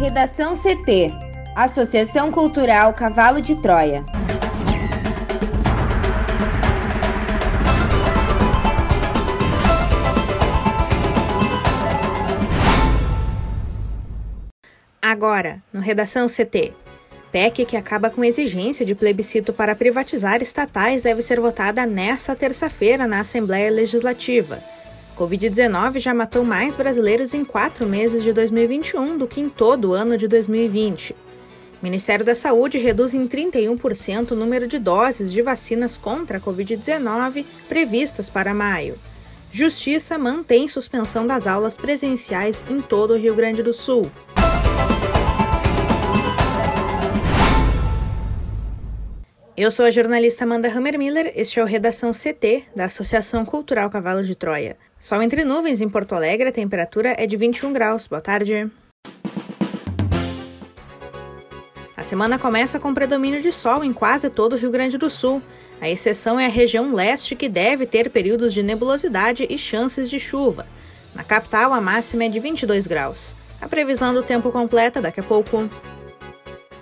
Redação CT Associação Cultural Cavalo de Troia. Agora, no Redação CT. PEC que acaba com exigência de plebiscito para privatizar estatais deve ser votada nesta terça-feira na Assembleia Legislativa. Covid-19 já matou mais brasileiros em quatro meses de 2021 do que em todo o ano de 2020. O Ministério da Saúde reduz em 31% o número de doses de vacinas contra a Covid-19 previstas para maio. Justiça mantém suspensão das aulas presenciais em todo o Rio Grande do Sul. Eu sou a jornalista Amanda Hammermiller, este é o Redação CT, da Associação Cultural Cavalo de Troia. Sol entre nuvens em Porto Alegre, a temperatura é de 21 graus. Boa tarde. A semana começa com predomínio de sol em quase todo o Rio Grande do Sul. A exceção é a região leste, que deve ter períodos de nebulosidade e chances de chuva. Na capital, a máxima é de 22 graus. A previsão do tempo completa daqui a pouco.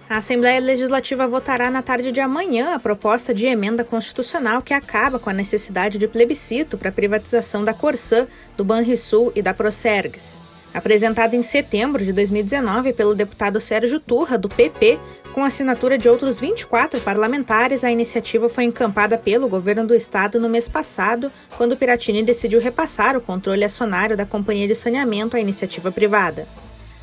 A Assembleia Legislativa votará na tarde de amanhã a proposta de emenda constitucional que acaba com a necessidade de plebiscito para a privatização da Corsã, do Banrisul e da Procergs. Apresentada em setembro de 2019 pelo deputado Sérgio Turra, do PP, com assinatura de outros 24 parlamentares, a iniciativa foi encampada pelo governo do estado no mês passado, quando Piratini decidiu repassar o controle acionário da companhia de saneamento à iniciativa privada.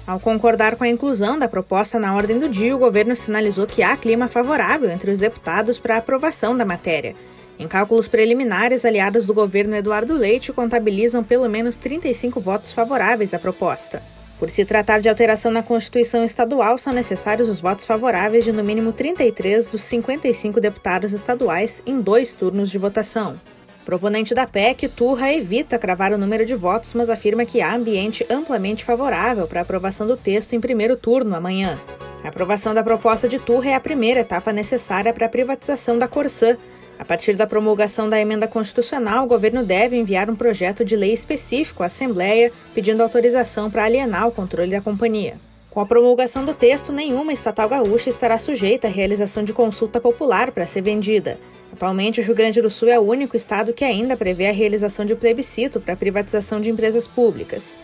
Ao concordar com a inclusão da proposta na ordem do dia, o governo sinalizou que há clima favorável entre os deputados para a aprovação da matéria. Em cálculos preliminares, aliados do governo Eduardo Leite contabilizam pelo menos 35 votos favoráveis à proposta. Por se tratar de alteração na Constituição Estadual, são necessários os votos favoráveis de no mínimo 33 dos 55 deputados estaduais em dois turnos de votação. Proponente da PEC, Turra evita cravar o número de votos, mas afirma que há ambiente amplamente favorável para aprovação do texto em primeiro turno amanhã. A aprovação da proposta de Turra é a primeira etapa necessária para a privatização da Corsã. A partir da promulgação da emenda constitucional, o governo deve enviar um projeto de lei específico à Assembleia, pedindo autorização para alienar o controle da companhia. Com a promulgação do texto, nenhuma estatal gaúcha estará sujeita à realização de consulta popular para ser vendida. Atualmente, o Rio Grande do Sul é o único estado que ainda prevê a realização de plebiscito para a privatização de empresas públicas.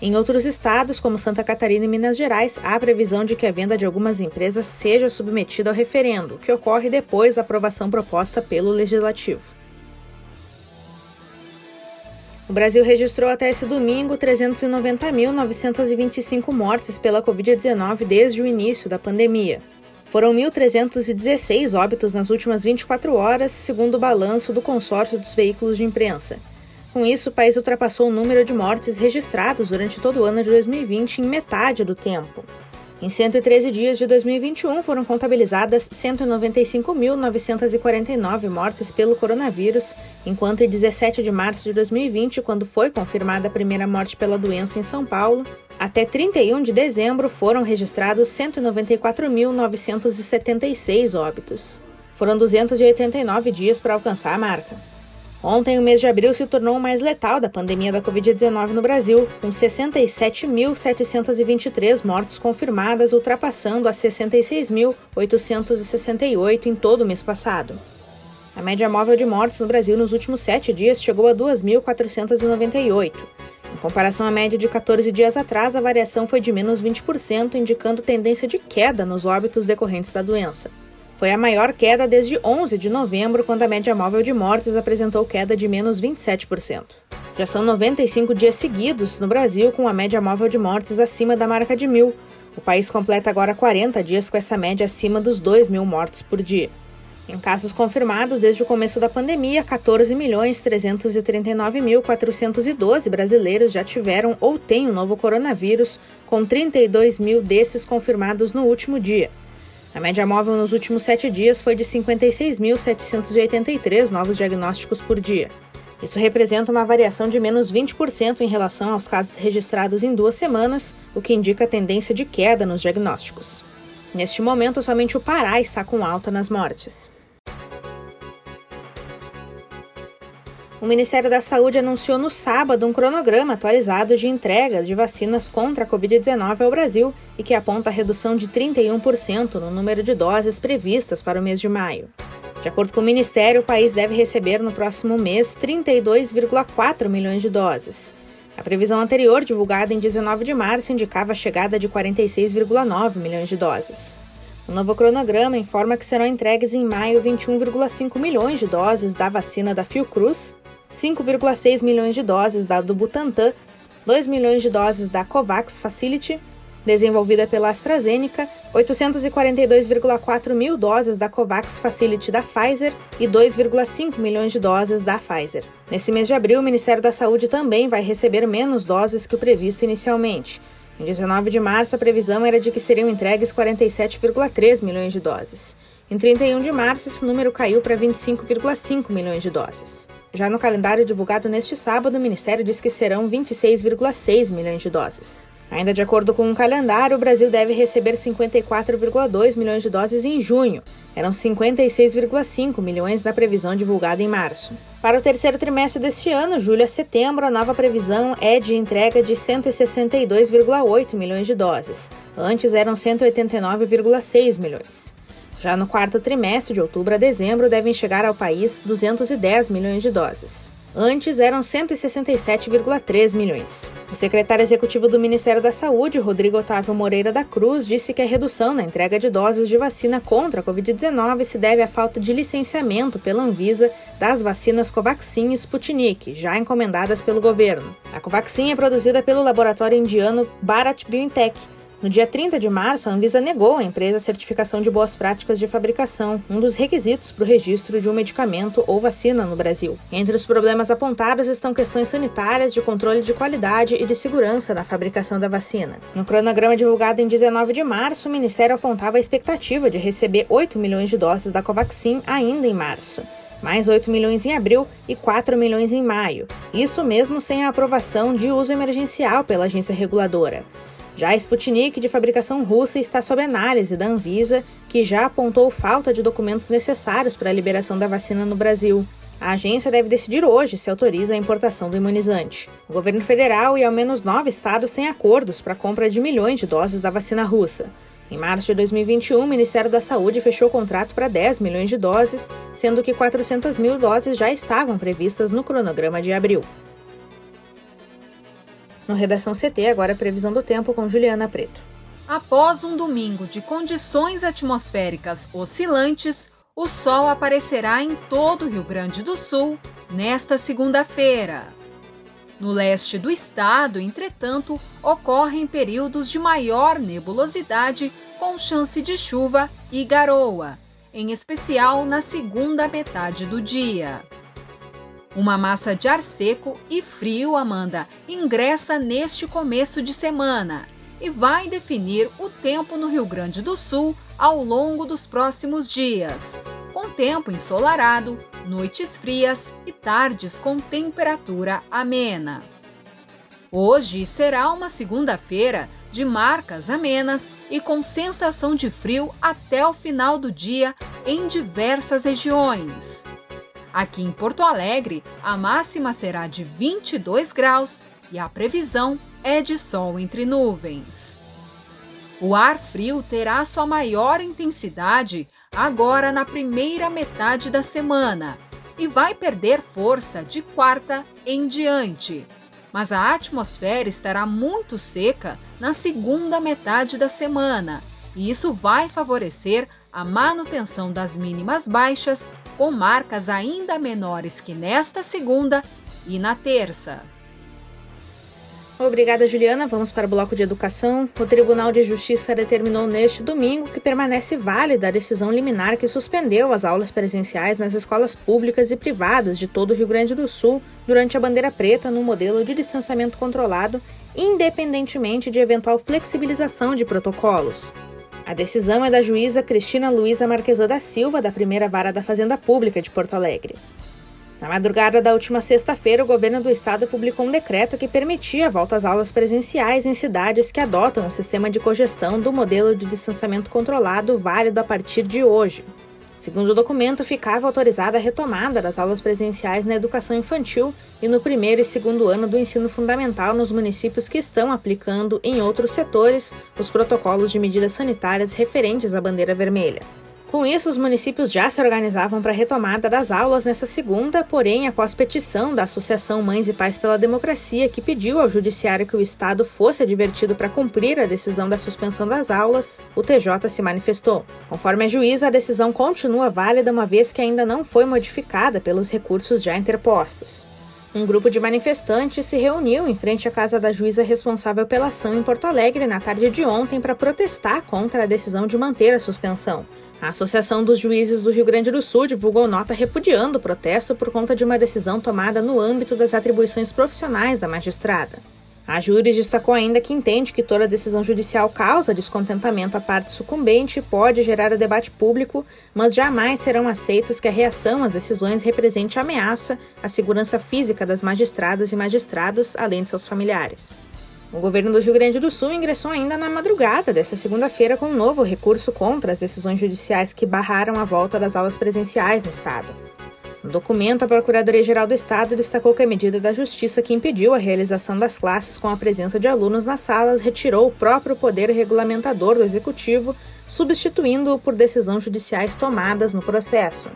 Em outros estados, como Santa Catarina e Minas Gerais, há previsão de que a venda de algumas empresas seja submetida ao referendo, que ocorre depois da aprovação proposta pelo Legislativo. O Brasil registrou até esse domingo 390.925 mortes pela Covid-19 desde o início da pandemia. Foram 1.316 óbitos nas últimas 24 horas, segundo o balanço do consórcio dos veículos de imprensa. Com isso, o país ultrapassou o número de mortes registrados durante todo o ano de 2020 em metade do tempo. Em 113 dias de 2021, foram contabilizadas 195.949 mortes pelo coronavírus, enquanto em 17 de março de 2020, quando foi confirmada a primeira morte pela doença em São Paulo, até 31 de dezembro foram registrados 194.976 óbitos. Foram 289 dias para alcançar a marca. Ontem, o mês de abril se tornou o mais letal da pandemia da Covid-19 no Brasil, com 67.723 mortes confirmadas, ultrapassando as 66.868 em todo o mês passado. A média móvel de mortes no Brasil nos últimos sete dias chegou a 2.498. Em comparação à média de 14 dias atrás, a variação foi de menos 20%, indicando tendência de queda nos óbitos decorrentes da doença. Foi a maior queda desde 11 de novembro, quando a média móvel de mortes apresentou queda de menos 27%. Já são 95 dias seguidos no Brasil com a média móvel de mortes acima da marca de mil. O país completa agora 40 dias com essa média acima dos 2 mil mortos por dia. Em casos confirmados desde o começo da pandemia, 14.339.412 brasileiros já tiveram ou têm o um novo coronavírus, com 32 mil desses confirmados no último dia. A média móvel nos últimos sete dias foi de 56.783 novos diagnósticos por dia. Isso representa uma variação de menos 20% em relação aos casos registrados em duas semanas, o que indica a tendência de queda nos diagnósticos. Neste momento, somente o Pará está com alta nas mortes. O Ministério da Saúde anunciou no sábado um cronograma atualizado de entregas de vacinas contra a Covid-19 ao Brasil e que aponta a redução de 31% no número de doses previstas para o mês de maio. De acordo com o Ministério, o país deve receber no próximo mês 32,4 milhões de doses. A previsão anterior, divulgada em 19 de março, indicava a chegada de 46,9 milhões de doses. O novo cronograma informa que serão entregues em maio 21,5 milhões de doses da vacina da Fiocruz, 5,6 milhões de doses da do Butantan, 2 milhões de doses da COVAX Facility, desenvolvida pela AstraZeneca, 842,4 mil doses da COVAX Facility da Pfizer e 2,5 milhões de doses da Pfizer. Nesse mês de abril, o Ministério da Saúde também vai receber menos doses que o previsto inicialmente. Em 19 de março, a previsão era de que seriam entregues 47,3 milhões de doses. Em 31 de março, esse número caiu para 25,5 milhões de doses. Já no calendário divulgado neste sábado, o Ministério diz que serão 26,6 milhões de doses. Ainda de acordo com o calendário, o Brasil deve receber 54,2 milhões de doses em junho. Eram 56,5 milhões na previsão divulgada em março. Para o terceiro trimestre deste ano, julho a setembro, a nova previsão é de entrega de 162,8 milhões de doses. Antes eram 189,6 milhões. Já no quarto trimestre, de outubro a dezembro, devem chegar ao país 210 milhões de doses. Antes eram 167,3 milhões. O secretário executivo do Ministério da Saúde, Rodrigo Otávio Moreira da Cruz, disse que a redução na entrega de doses de vacina contra a Covid-19 se deve à falta de licenciamento pela Anvisa das vacinas Covaxin e Sputnik, já encomendadas pelo governo. A Covaxin é produzida pelo laboratório indiano Bharat BioNTech no dia 30 de março, a Anvisa negou à empresa a certificação de boas práticas de fabricação, um dos requisitos para o registro de um medicamento ou vacina no Brasil. Entre os problemas apontados estão questões sanitárias, de controle de qualidade e de segurança na fabricação da vacina. No cronograma divulgado em 19 de março, o Ministério apontava a expectativa de receber 8 milhões de doses da Covaxin ainda em março mais 8 milhões em abril e 4 milhões em maio. Isso mesmo sem a aprovação de uso emergencial pela agência reguladora. Já a Sputnik, de fabricação russa, está sob análise da Anvisa, que já apontou falta de documentos necessários para a liberação da vacina no Brasil. A agência deve decidir hoje se autoriza a importação do imunizante. O governo federal e ao menos nove estados têm acordos para a compra de milhões de doses da vacina russa. Em março de 2021, o Ministério da Saúde fechou o contrato para 10 milhões de doses, sendo que 400 mil doses já estavam previstas no cronograma de abril. No Redação CT, agora a previsão do tempo com Juliana Preto. Após um domingo de condições atmosféricas oscilantes, o sol aparecerá em todo o Rio Grande do Sul nesta segunda-feira. No leste do estado, entretanto, ocorrem períodos de maior nebulosidade com chance de chuva e garoa, em especial na segunda metade do dia. Uma massa de ar seco e frio, Amanda, ingressa neste começo de semana e vai definir o tempo no Rio Grande do Sul ao longo dos próximos dias, com tempo ensolarado, noites frias e tardes com temperatura amena. Hoje será uma segunda-feira de marcas amenas e com sensação de frio até o final do dia em diversas regiões. Aqui em Porto Alegre, a máxima será de 22 graus e a previsão é de sol entre nuvens. O ar frio terá sua maior intensidade agora na primeira metade da semana e vai perder força de quarta em diante. Mas a atmosfera estará muito seca na segunda metade da semana, e isso vai favorecer a manutenção das mínimas baixas com marcas ainda menores que nesta segunda e na terça. Obrigada, Juliana. Vamos para o bloco de educação. O Tribunal de Justiça determinou neste domingo que permanece válida a decisão liminar que suspendeu as aulas presenciais nas escolas públicas e privadas de todo o Rio Grande do Sul durante a bandeira preta no modelo de distanciamento controlado, independentemente de eventual flexibilização de protocolos. A decisão é da juíza Cristina Luiza Marquesa da Silva, da primeira vara da Fazenda Pública de Porto Alegre. Na madrugada da última sexta-feira, o governo do estado publicou um decreto que permitia a volta às aulas presenciais em cidades que adotam o sistema de cogestão do modelo de distanciamento controlado válido a partir de hoje. Segundo o documento, ficava autorizada a retomada das aulas presenciais na educação infantil e no primeiro e segundo ano do ensino fundamental nos municípios que estão aplicando, em outros setores, os protocolos de medidas sanitárias referentes à bandeira vermelha. Com isso, os municípios já se organizavam para a retomada das aulas nessa segunda, porém, após petição da Associação Mães e Pais pela Democracia, que pediu ao Judiciário que o Estado fosse advertido para cumprir a decisão da suspensão das aulas, o TJ se manifestou. Conforme a juíza, a decisão continua válida uma vez que ainda não foi modificada pelos recursos já interpostos. Um grupo de manifestantes se reuniu em frente à casa da juíza responsável pela ação em Porto Alegre na tarde de ontem para protestar contra a decisão de manter a suspensão. A Associação dos Juízes do Rio Grande do Sul divulgou nota repudiando o protesto por conta de uma decisão tomada no âmbito das atribuições profissionais da magistrada. A Júris destacou ainda que entende que toda decisão judicial causa descontentamento à parte sucumbente e pode gerar debate público, mas jamais serão aceitas que a reação às decisões represente ameaça à segurança física das magistradas e magistrados, além de seus familiares. O governo do Rio Grande do Sul ingressou ainda na madrugada desta segunda-feira com um novo recurso contra as decisões judiciais que barraram a volta das aulas presenciais no estado. No documento, a Procuradoria-Geral do Estado destacou que a medida da Justiça que impediu a realização das classes com a presença de alunos nas salas retirou o próprio poder regulamentador do Executivo, substituindo-o por decisões judiciais tomadas no processo.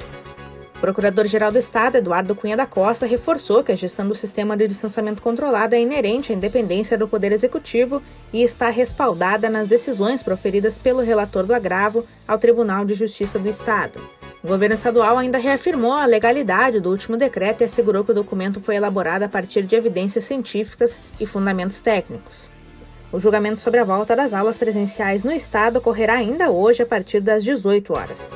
Procurador-Geral do Estado, Eduardo Cunha da Costa, reforçou que a gestão do sistema de distanciamento controlado é inerente à independência do Poder Executivo e está respaldada nas decisões proferidas pelo relator do agravo ao Tribunal de Justiça do Estado. O governo estadual ainda reafirmou a legalidade do último decreto e assegurou que o documento foi elaborado a partir de evidências científicas e fundamentos técnicos. O julgamento sobre a volta das aulas presenciais no Estado ocorrerá ainda hoje a partir das 18 horas.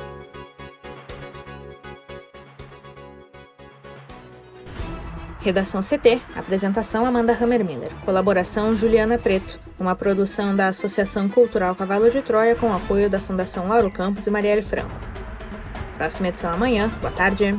Redação CT. Apresentação Amanda Hammermiller. Colaboração Juliana Preto. Uma produção da Associação Cultural Cavalo de Troia com apoio da Fundação Lauro Campos e Marielle Franco. Próxima edição amanhã. Boa tarde.